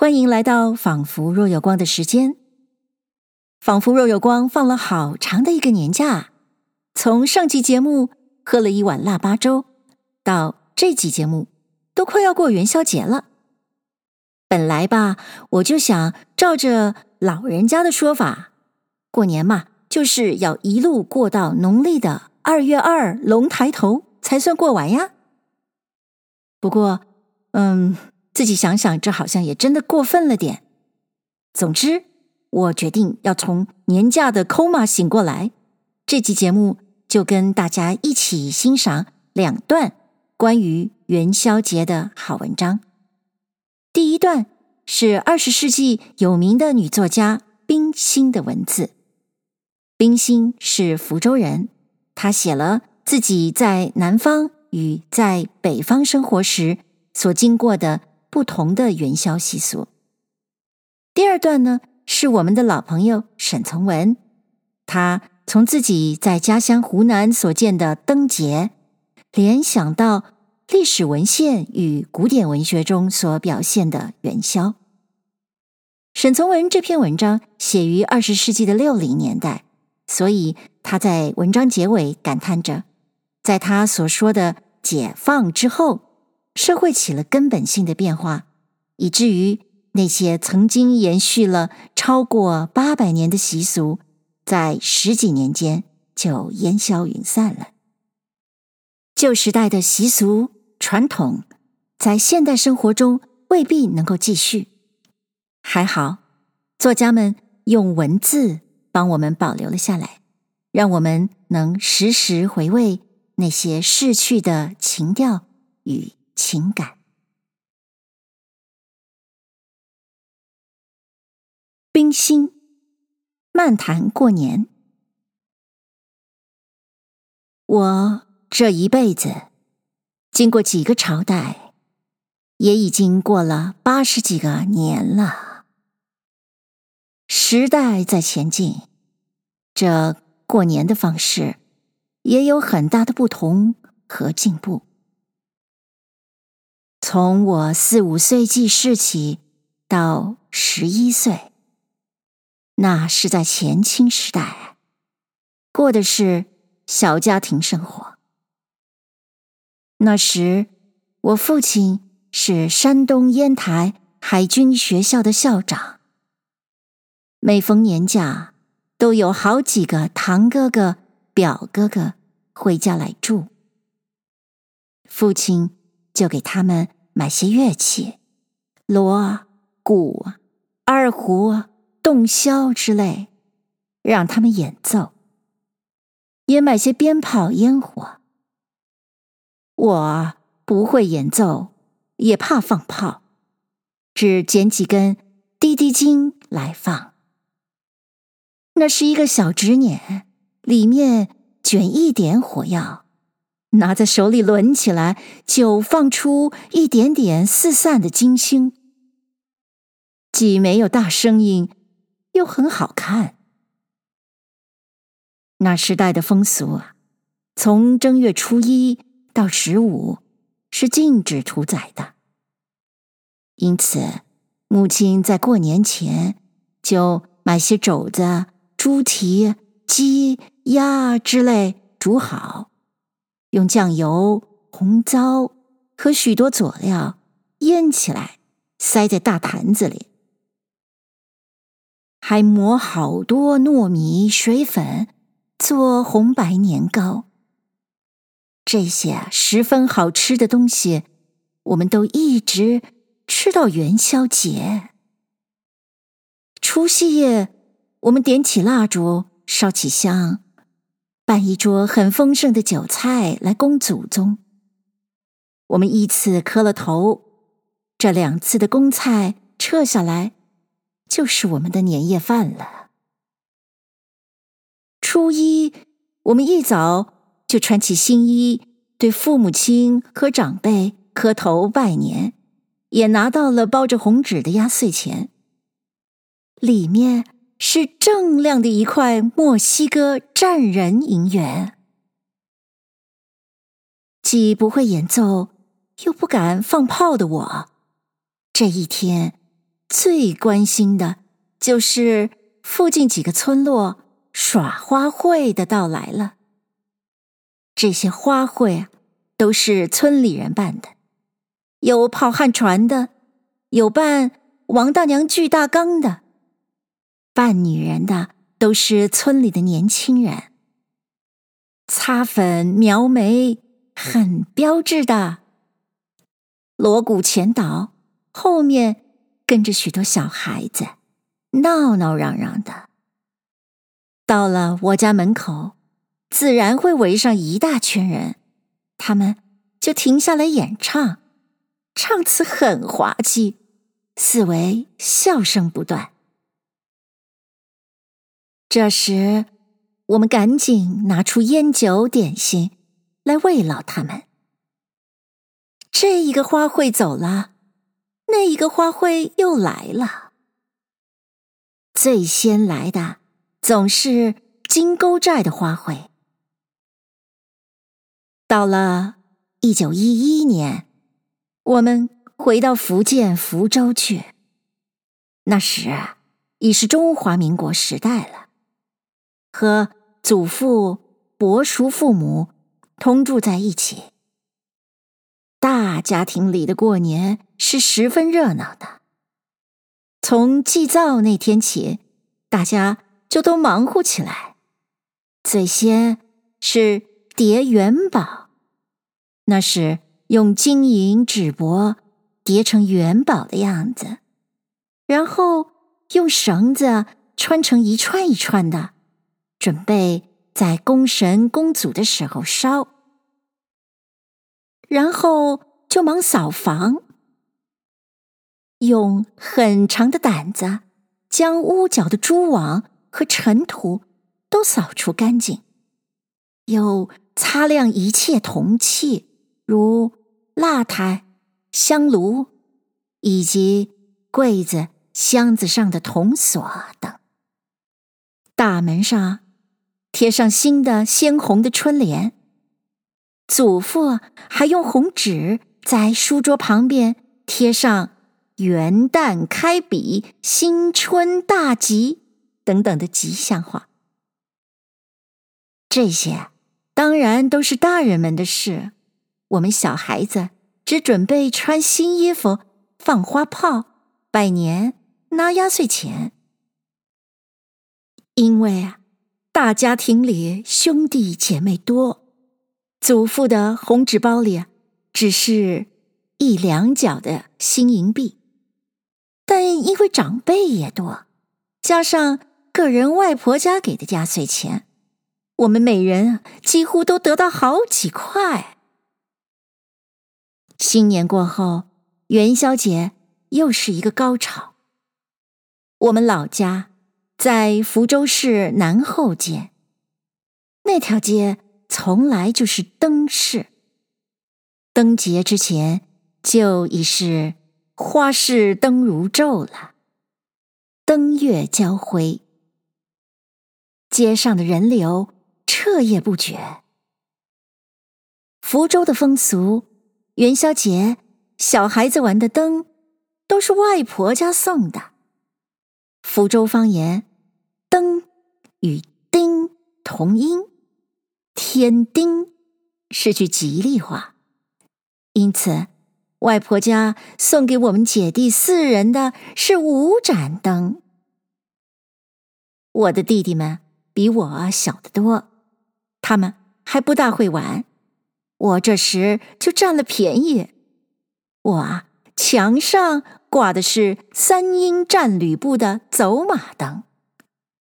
欢迎来到仿佛若有光的时间。仿佛若有光放了好长的一个年假，从上集节目喝了一碗腊八粥，到这集节目都快要过元宵节了。本来吧，我就想照着老人家的说法，过年嘛，就是要一路过到农历的二月二龙抬头才算过完呀。不过，嗯，自己想想，这好像也真的过分了点。总之，我决定要从年假的 coma 醒过来。这集节目就跟大家一起欣赏两段关于元宵节的好文章。第一段是二十世纪有名的女作家冰心的文字。冰心是福州人，她写了自己在南方。与在北方生活时所经过的不同的元宵习俗。第二段呢，是我们的老朋友沈从文，他从自己在家乡湖南所见的灯节，联想到历史文献与古典文学中所表现的元宵。沈从文这篇文章写于二十世纪的六零年代，所以他在文章结尾感叹着。在他所说的解放之后，社会起了根本性的变化，以至于那些曾经延续了超过八百年的习俗，在十几年间就烟消云散了。旧时代的习俗传统，在现代生活中未必能够继续。还好，作家们用文字帮我们保留了下来，让我们能时时回味。那些逝去的情调与情感。冰心漫谈过年，我这一辈子经过几个朝代，也已经过了八十几个年了。时代在前进，这过年的方式。也有很大的不同和进步。从我四五岁记事起，到十一岁，那是在前清时代，过的是小家庭生活。那时，我父亲是山东烟台海军学校的校长，每逢年假，都有好几个堂哥哥。表哥哥回家来住，父亲就给他们买些乐器，锣、鼓、二胡、洞箫之类，让他们演奏；也买些鞭炮、烟火。我不会演奏，也怕放炮，只捡几根滴滴金来放。那是一个小纸捻。里面卷一点火药，拿在手里抡起来，就放出一点点四散的金星，既没有大声音，又很好看。那时代的风俗啊，从正月初一到十五是禁止屠宰的，因此母亲在过年前就买些肘子、猪蹄。鸡、鸭之类煮好，用酱油、红糟和许多佐料腌起来，塞在大坛子里，还磨好多糯米、水粉做红白年糕。这些十分好吃的东西，我们都一直吃到元宵节。除夕夜，我们点起蜡烛。烧起香，办一桌很丰盛的酒菜来供祖宗。我们依次磕了头，这两次的公菜撤下来，就是我们的年夜饭了。初一，我们一早就穿起新衣，对父母亲和长辈磕头拜年，也拿到了包着红纸的压岁钱，里面。是铮亮的一块墨西哥战人银元。既不会演奏，又不敢放炮的我，这一天最关心的就是附近几个村落耍花卉的到来了。这些花卉啊，都是村里人办的，有跑旱船的，有办王大娘锯大缸的，扮女人的都是村里的年轻人，擦粉描眉很标致的，锣鼓前导，后面。跟着许多小孩子，闹闹嚷嚷的。到了我家门口，自然会围上一大圈人，他们就停下来演唱，唱词很滑稽，四围笑声不断。这时，我们赶紧拿出烟酒点心来慰劳他们。这一个花卉走了。那一个花卉又来了，最先来的总是金钩寨的花卉。到了一九一一年，我们回到福建福州去，那时，已是中华民国时代了，和祖父、伯叔父母同住在一起。大家庭里的过年是十分热闹的。从祭灶那天起，大家就都忙活起来。最先是叠元宝，那是用金银纸帛叠成元宝的样子，然后用绳子穿成一串一串的，准备在供神供祖的时候烧。然后就忙扫房，用很长的掸子将屋角的蛛网和尘土都扫除干净，又擦亮一切铜器，如蜡台、香炉以及柜子、箱子上的铜锁等。大门上贴上新的鲜红的春联。祖父还用红纸在书桌旁边贴上“元旦开笔，新春大吉”等等的吉祥话。这些当然都是大人们的事，我们小孩子只准备穿新衣服、放花炮、拜年、拿压岁钱。因为啊，大家庭里兄弟姐妹多。祖父的红纸包里只是一两角的新银币，但因为长辈也多，加上个人外婆家给的压岁钱，我们每人几乎都得到好几块。新年过后，元宵节又是一个高潮。我们老家在福州市南后街，那条街。从来就是灯市，灯节之前就已是花市灯如昼了，灯月交辉，街上的人流彻夜不绝。福州的风俗，元宵节小孩子玩的灯都是外婆家送的。福州方言“”与“丁”同音。添丁是句吉利话，因此外婆家送给我们姐弟四人的是五盏灯。我的弟弟们比我小得多，他们还不大会玩，我这时就占了便宜。我啊，墙上挂的是三英战吕布的走马灯，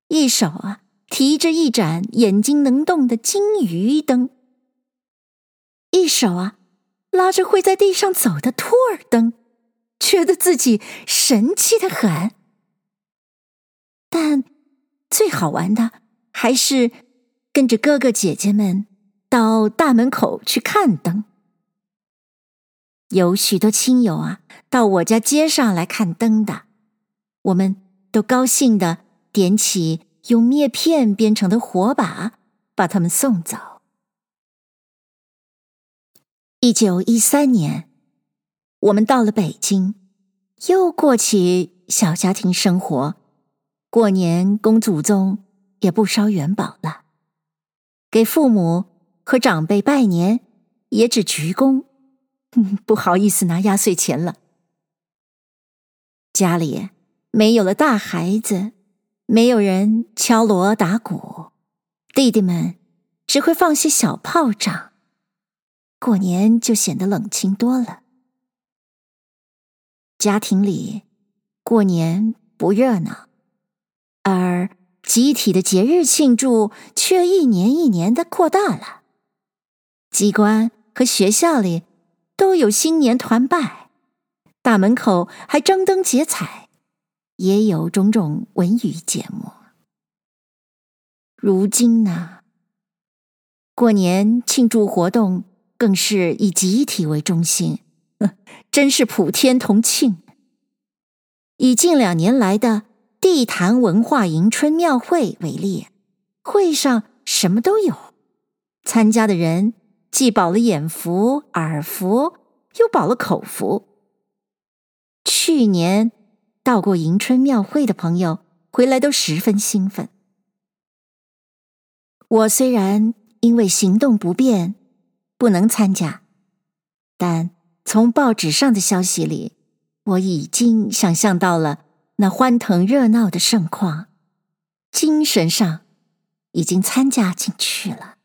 一手啊。提着一盏眼睛能动的金鱼灯，一手啊拉着会在地上走的兔儿灯，觉得自己神气的很。但最好玩的还是跟着哥哥姐姐们到大门口去看灯。有许多亲友啊到我家街上来看灯的，我们都高兴的点起。用篾片编成的火把，把他们送走。一九一三年，我们到了北京，又过起小家庭生活，过年供祖宗也不烧元宝了，给父母和长辈拜年也只鞠躬，不好意思拿压岁钱了。家里没有了大孩子，没有人敲锣打鼓，弟弟们只会放些小炮仗，过年就显得冷清多了。家庭里过年不热闹，而集体的节日庆祝却一年一年的扩大了。机关和学校里都有新年团拜，大门口还张灯结彩，也有种种文娱节目。如今呢，过年庆祝活动更是以集体为中心。真是普天同庆。以近两年来的地坛文化迎春庙会为例，会上什么都有，参加的人既饱了眼福、耳福，又饱了口福。去年到过迎春庙会的朋友回来都十分兴奋。我虽然因为行动不便，不能参加，但。从报纸上的消息里，我已经想象到了那欢腾热闹的盛况，精神上已经参加进去了。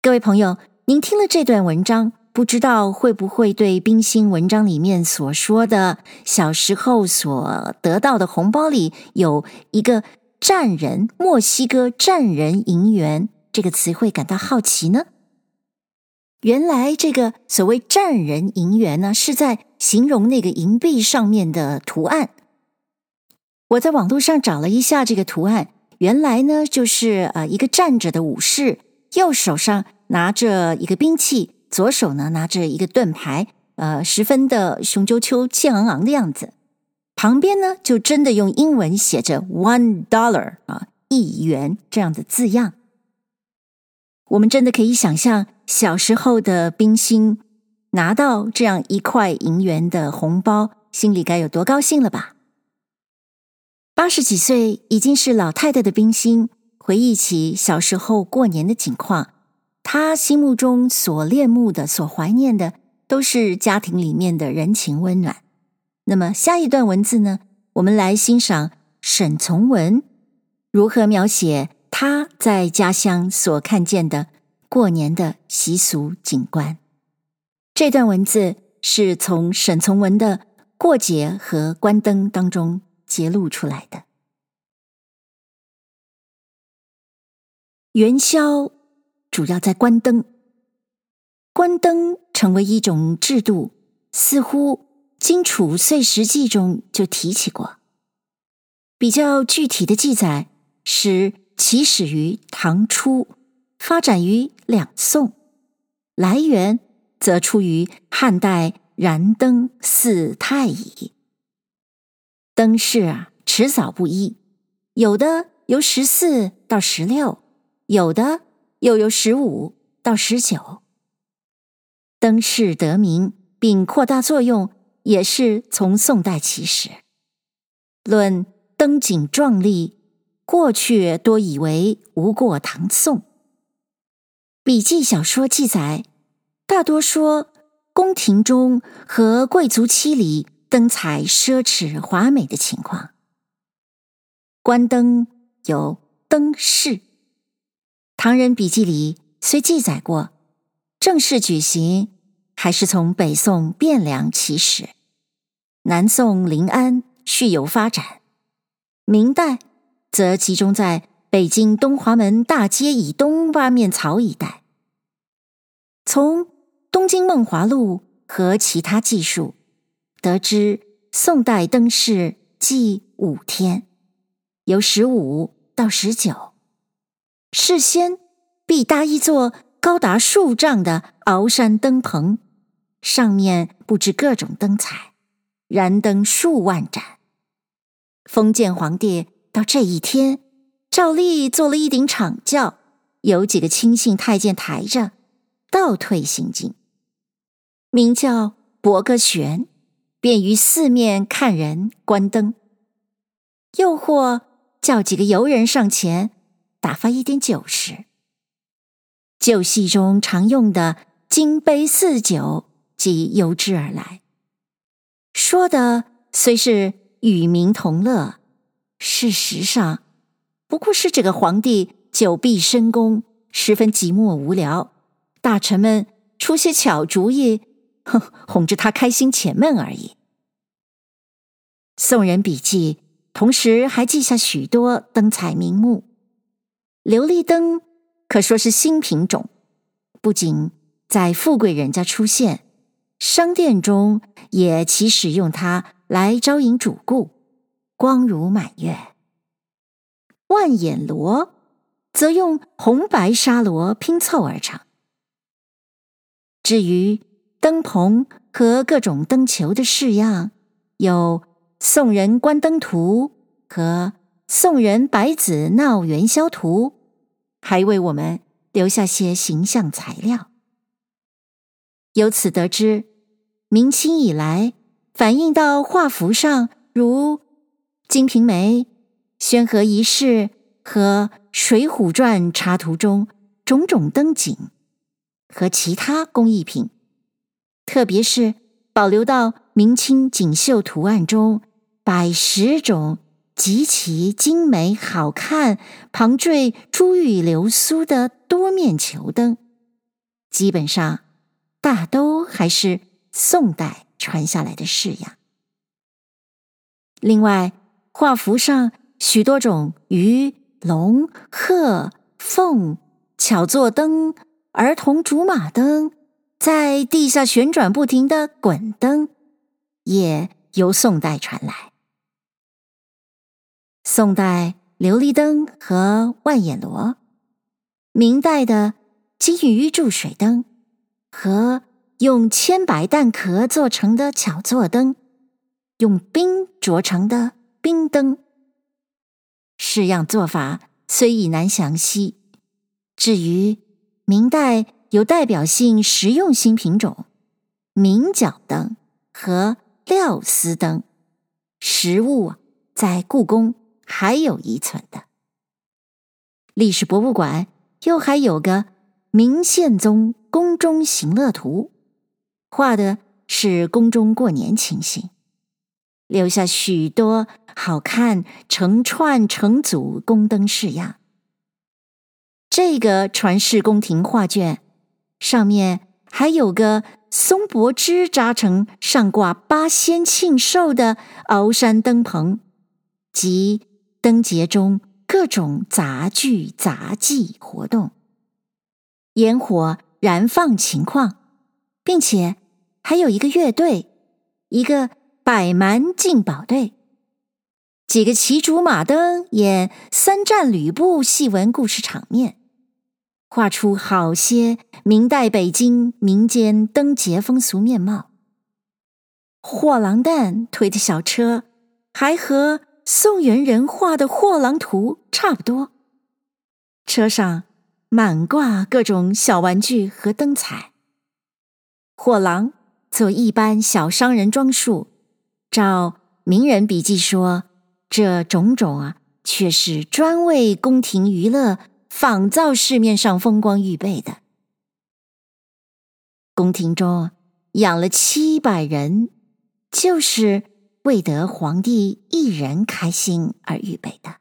各位朋友，您听了这段文章，不知道会不会对冰心文章里面所说的小时候所得到的红包里有一个“战人”墨西哥战人银元这个词汇感到好奇呢？原来这个所谓“战人银元”呢，是在形容那个银币上面的图案。我在网络上找了一下这个图案，原来呢就是呃一个站着的武士，右手上拿着一个兵器，左手呢拿着一个盾牌，呃，十分的雄赳赳、气昂昂的样子。旁边呢就真的用英文写着 “one dollar” 啊，一元这样的字样。我们真的可以想象。小时候的冰心拿到这样一块银元的红包，心里该有多高兴了吧？八十几岁已经是老太太的冰心，回忆起小时候过年的景况，他心目中所恋慕的、所怀念的，都是家庭里面的人情温暖。那么下一段文字呢？我们来欣赏沈从文如何描写他在家乡所看见的。过年的习俗景观，这段文字是从沈从文的《过节和关灯》当中节录出来的。元宵主要在关灯，关灯成为一种制度，似乎经处岁时记中就提起过。比较具体的记载是起始于唐初。发展于两宋，来源则出于汉代燃灯祀太乙。灯饰啊，迟早不一，有的由十四到十六，有的又由十五到十九。灯饰得名并扩大作用，也是从宋代起始。论灯景壮丽，过去多以为无过唐宋。笔记小说记载，大多说宫廷中和贵族妻里灯彩奢侈华美的情况。关灯有灯市，唐人笔记里虽记载过，正式举行还是从北宋汴梁起始，南宋临安续有发展，明代则集中在。北京东华门大街以东八面槽一带，从《东京梦华录》和其他记述得知，宋代灯市祭五天，由十五到十九。事先必搭一座高达数丈的鳌山灯棚，上面布置各种灯彩，燃灯数万盏。封建皇帝到这一天。照例做了一顶敞轿，有几个亲信太监抬着，倒退行进，名叫伯格旋，便于四面看人观灯；又或叫几个游人上前打发一点酒食。旧戏中常用的“金杯四酒”即由之而来。说的虽是与民同乐，事实上不过是这个皇帝久闭深宫，十分寂寞无聊，大臣们出些巧主意，哼，哄着他开心解闷而已。宋人笔记同时还记下许多灯彩名目，琉璃灯。可说是新品种，不仅在富贵人家出现，商店中也起使用它来招引主顾，光如满月。万眼锣则用红白纱罗拼凑而成。至于灯棚和各种灯球的式样，有《宋人观灯图》和《宋人百子闹元宵图》。还为我们留下些形象材料。由此得知，明清以来反映到画幅上，如《金瓶梅》《宣和遗事》和《水浒传》插图中种种灯景和其他工艺品，特别是保留到明清锦绣图案中百十种。极其精美好看，旁缀珠玉流苏的多面球灯，基本上大都还是宋代传下来的式样。另外，画幅上许多种鱼、龙、鹤、凤、巧做灯、儿童竹马灯，在地下旋转不停的滚灯，也由宋代传来。宋代琉璃灯和万眼罗，明代的金鱼注水灯和用千白蛋壳做成的巧做灯，用冰琢成的冰灯，式样做法虽已难详细。至于明代有代表性实用新品种明角灯和料丝灯，实物在故宫。还有遗存的历史博物馆，又还有个《明宪宗宫中行乐图》，画的是宫中过年情形，留下许多好看成串成组宫灯式样。这个传世宫廷画卷上面还有个松柏枝扎成上挂八仙庆寿的鳌山灯棚，即。灯节中各种杂剧杂技活动，烟火燃放情况，并且还有一个乐队，一个百蛮进宝队，几个骑竹马灯演三战吕布戏文故事场面，画出好些明代北京民间灯节风俗面貌。货郎担推的小车，还和。宋元人画的货郎图差不多，车上满挂各种小玩具和灯彩。货郎做一般小商人装束，照名人笔记说，这种种啊，却是专为宫廷娱乐仿造市面上风光预备的。宫廷中养了七百人，就是。为得皇帝一人开心而预备的。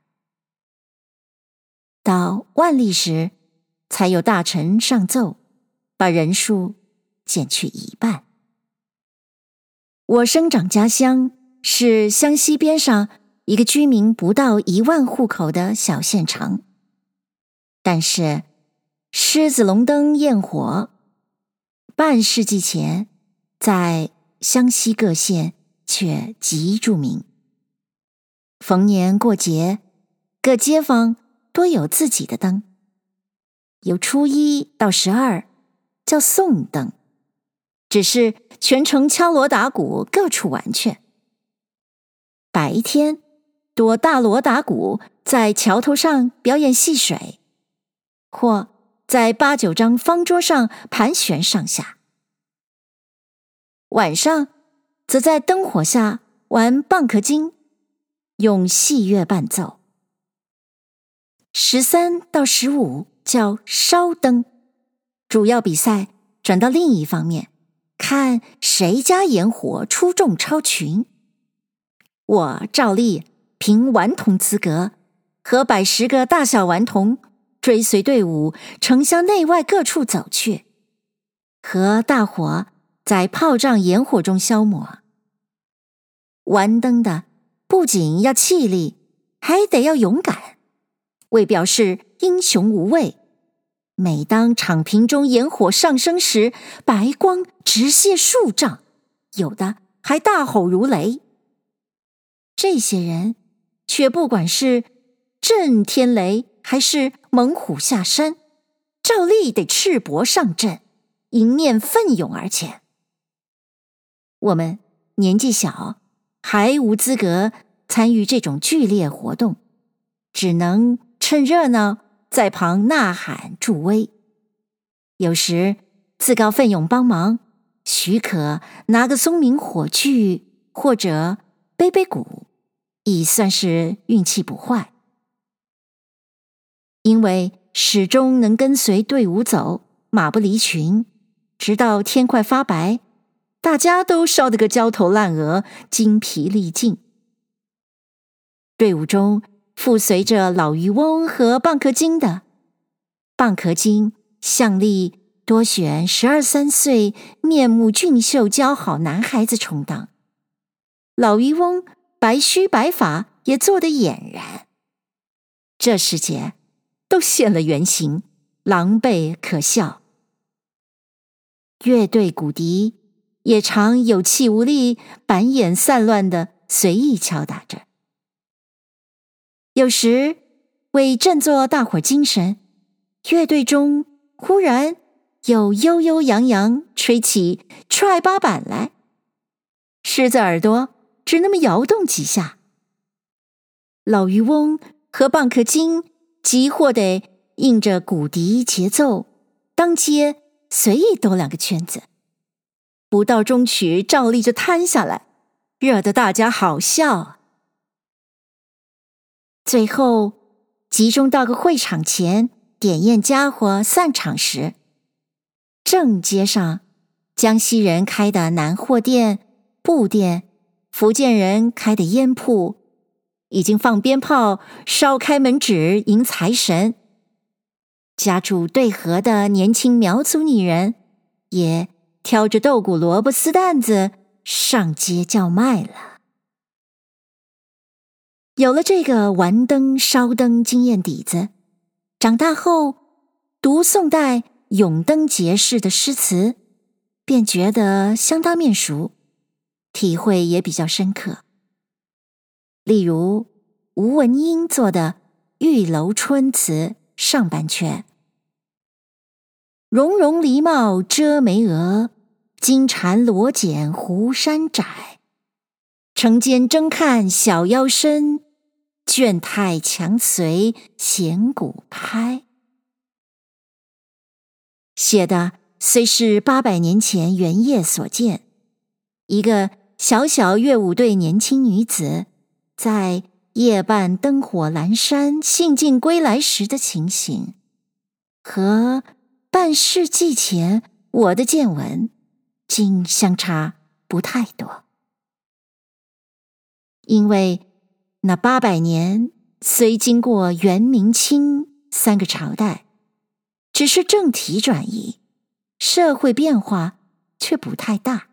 到万历时，才有大臣上奏，把人数减去一半。我生长家乡是湘西边上一个居民不到一万户口的小县城，但是狮子龙灯焰火，半世纪前在湘西各县。却极著名。逢年过节，各街坊多有自己的灯。由初一到十二叫送灯，只是全城敲锣打鼓，各处玩去。白天多大锣打鼓，在桥头上表演戏水，或在八九张方桌上盘旋上下。晚上则在灯火下玩蚌壳精，用戏乐伴奏。十三到十五叫烧灯，主要比赛转到另一方面，看谁家烟火出众超群。我照例凭顽童资格，和百十个大小顽童追随队伍，城乡内外各处走去，和大伙在炮仗烟火中消磨。玩灯的不仅要气力，还得要勇敢，为表示英雄无畏。每当场坪中烟火上升时，白光直泻数丈，有的还大吼如雷。这些人却不管是震天雷还是猛虎下山，照例得赤膊上阵，迎面奋勇而前。我们年纪小，还无资格参与这种剧烈活动，只能趁热闹在旁呐喊助威。有时自告奋勇帮忙，许可拿个松明火炬或者背背鼓。已算是运气不坏，因为始终能跟随队伍走，马不离群，直到天快发白，大家都烧得个焦头烂额、精疲力尽。队伍中附随着老渔翁和蚌壳精的，蚌壳精向力多选十二三岁、面目俊秀、姣好男孩子充当，老渔翁。白须白发也做得俨然，这时节都现了原形，狼狈可笑。乐队鼓笛也常有气无力、板眼散乱的随意敲打着。有时为振作大伙精神，乐队中忽然又悠悠扬扬吹起踹八板来，狮子耳朵。只那么摇动几下，老渔翁和蚌壳精急或得应着鼓笛节奏，当街随意兜两个圈子，不到中曲照例就瘫下来，惹得大家好笑。最后集中到个会场前，点验家伙散场时，正街上江西人开的南货店、布店。福建人开的烟铺已经放鞭炮、烧开门纸迎财神，家住对河的年轻苗族女人也挑着豆鼓、萝卜丝担子上街叫卖了。有了这个玩灯、烧灯经验底子，长大后读宋代永灯节式的诗词，便觉得相当面熟。体会也比较深刻。例如吴文英作的《玉楼春》词上半阙：“绒绒狸帽遮眉额，金蝉罗剪湖山窄。城间争看小腰身，倦态强随弦鼓拍。”写的虽是八百年前原夜所见，一个。小小乐舞队年轻女子，在夜半灯火阑珊、兴尽归来时的情形，和半世纪前我的见闻，竟相差不太多。因为那八百年虽经过元、明、清三个朝代，只是政体转移，社会变化却不太大。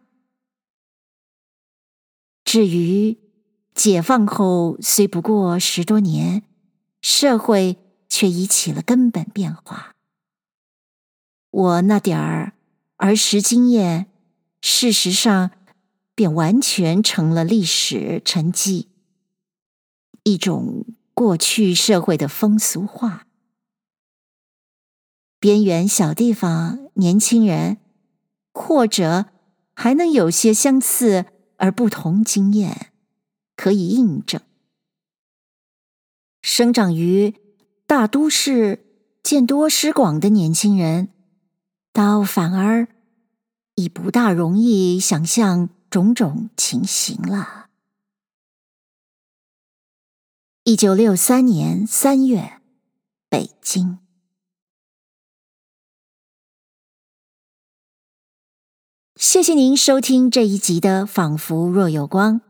至于解放后，虽不过十多年，社会却已起了根本变化。我那点儿儿时经验，事实上便完全成了历史沉积，一种过去社会的风俗化。边缘小地方年轻人，或者还能有些相似。而不同经验可以印证，生长于大都市、见多识广的年轻人，倒反而已不大容易想象种种情形了。一九六三年三月，北京。谢谢您收听这一集的《仿佛若有光》。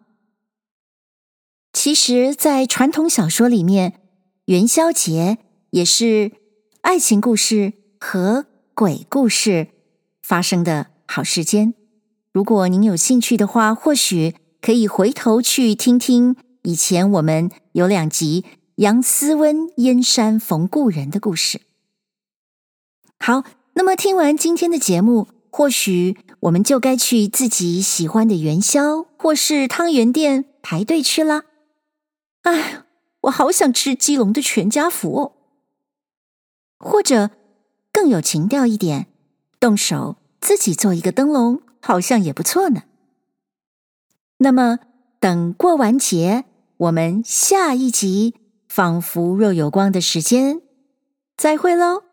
其实，在传统小说里面，元宵节也是爱情故事和鬼故事发生的好时间。如果您有兴趣的话，或许可以回头去听听以前我们有两集杨思温燕山逢故人的故事。好，那么听完今天的节目。或许我们就该去自己喜欢的元宵或是汤圆店排队去了。哎，我好想吃基隆的全家福。或者更有情调一点，动手自己做一个灯笼，好像也不错呢。那么等过完节，我们下一集仿佛若有光的时间再会喽。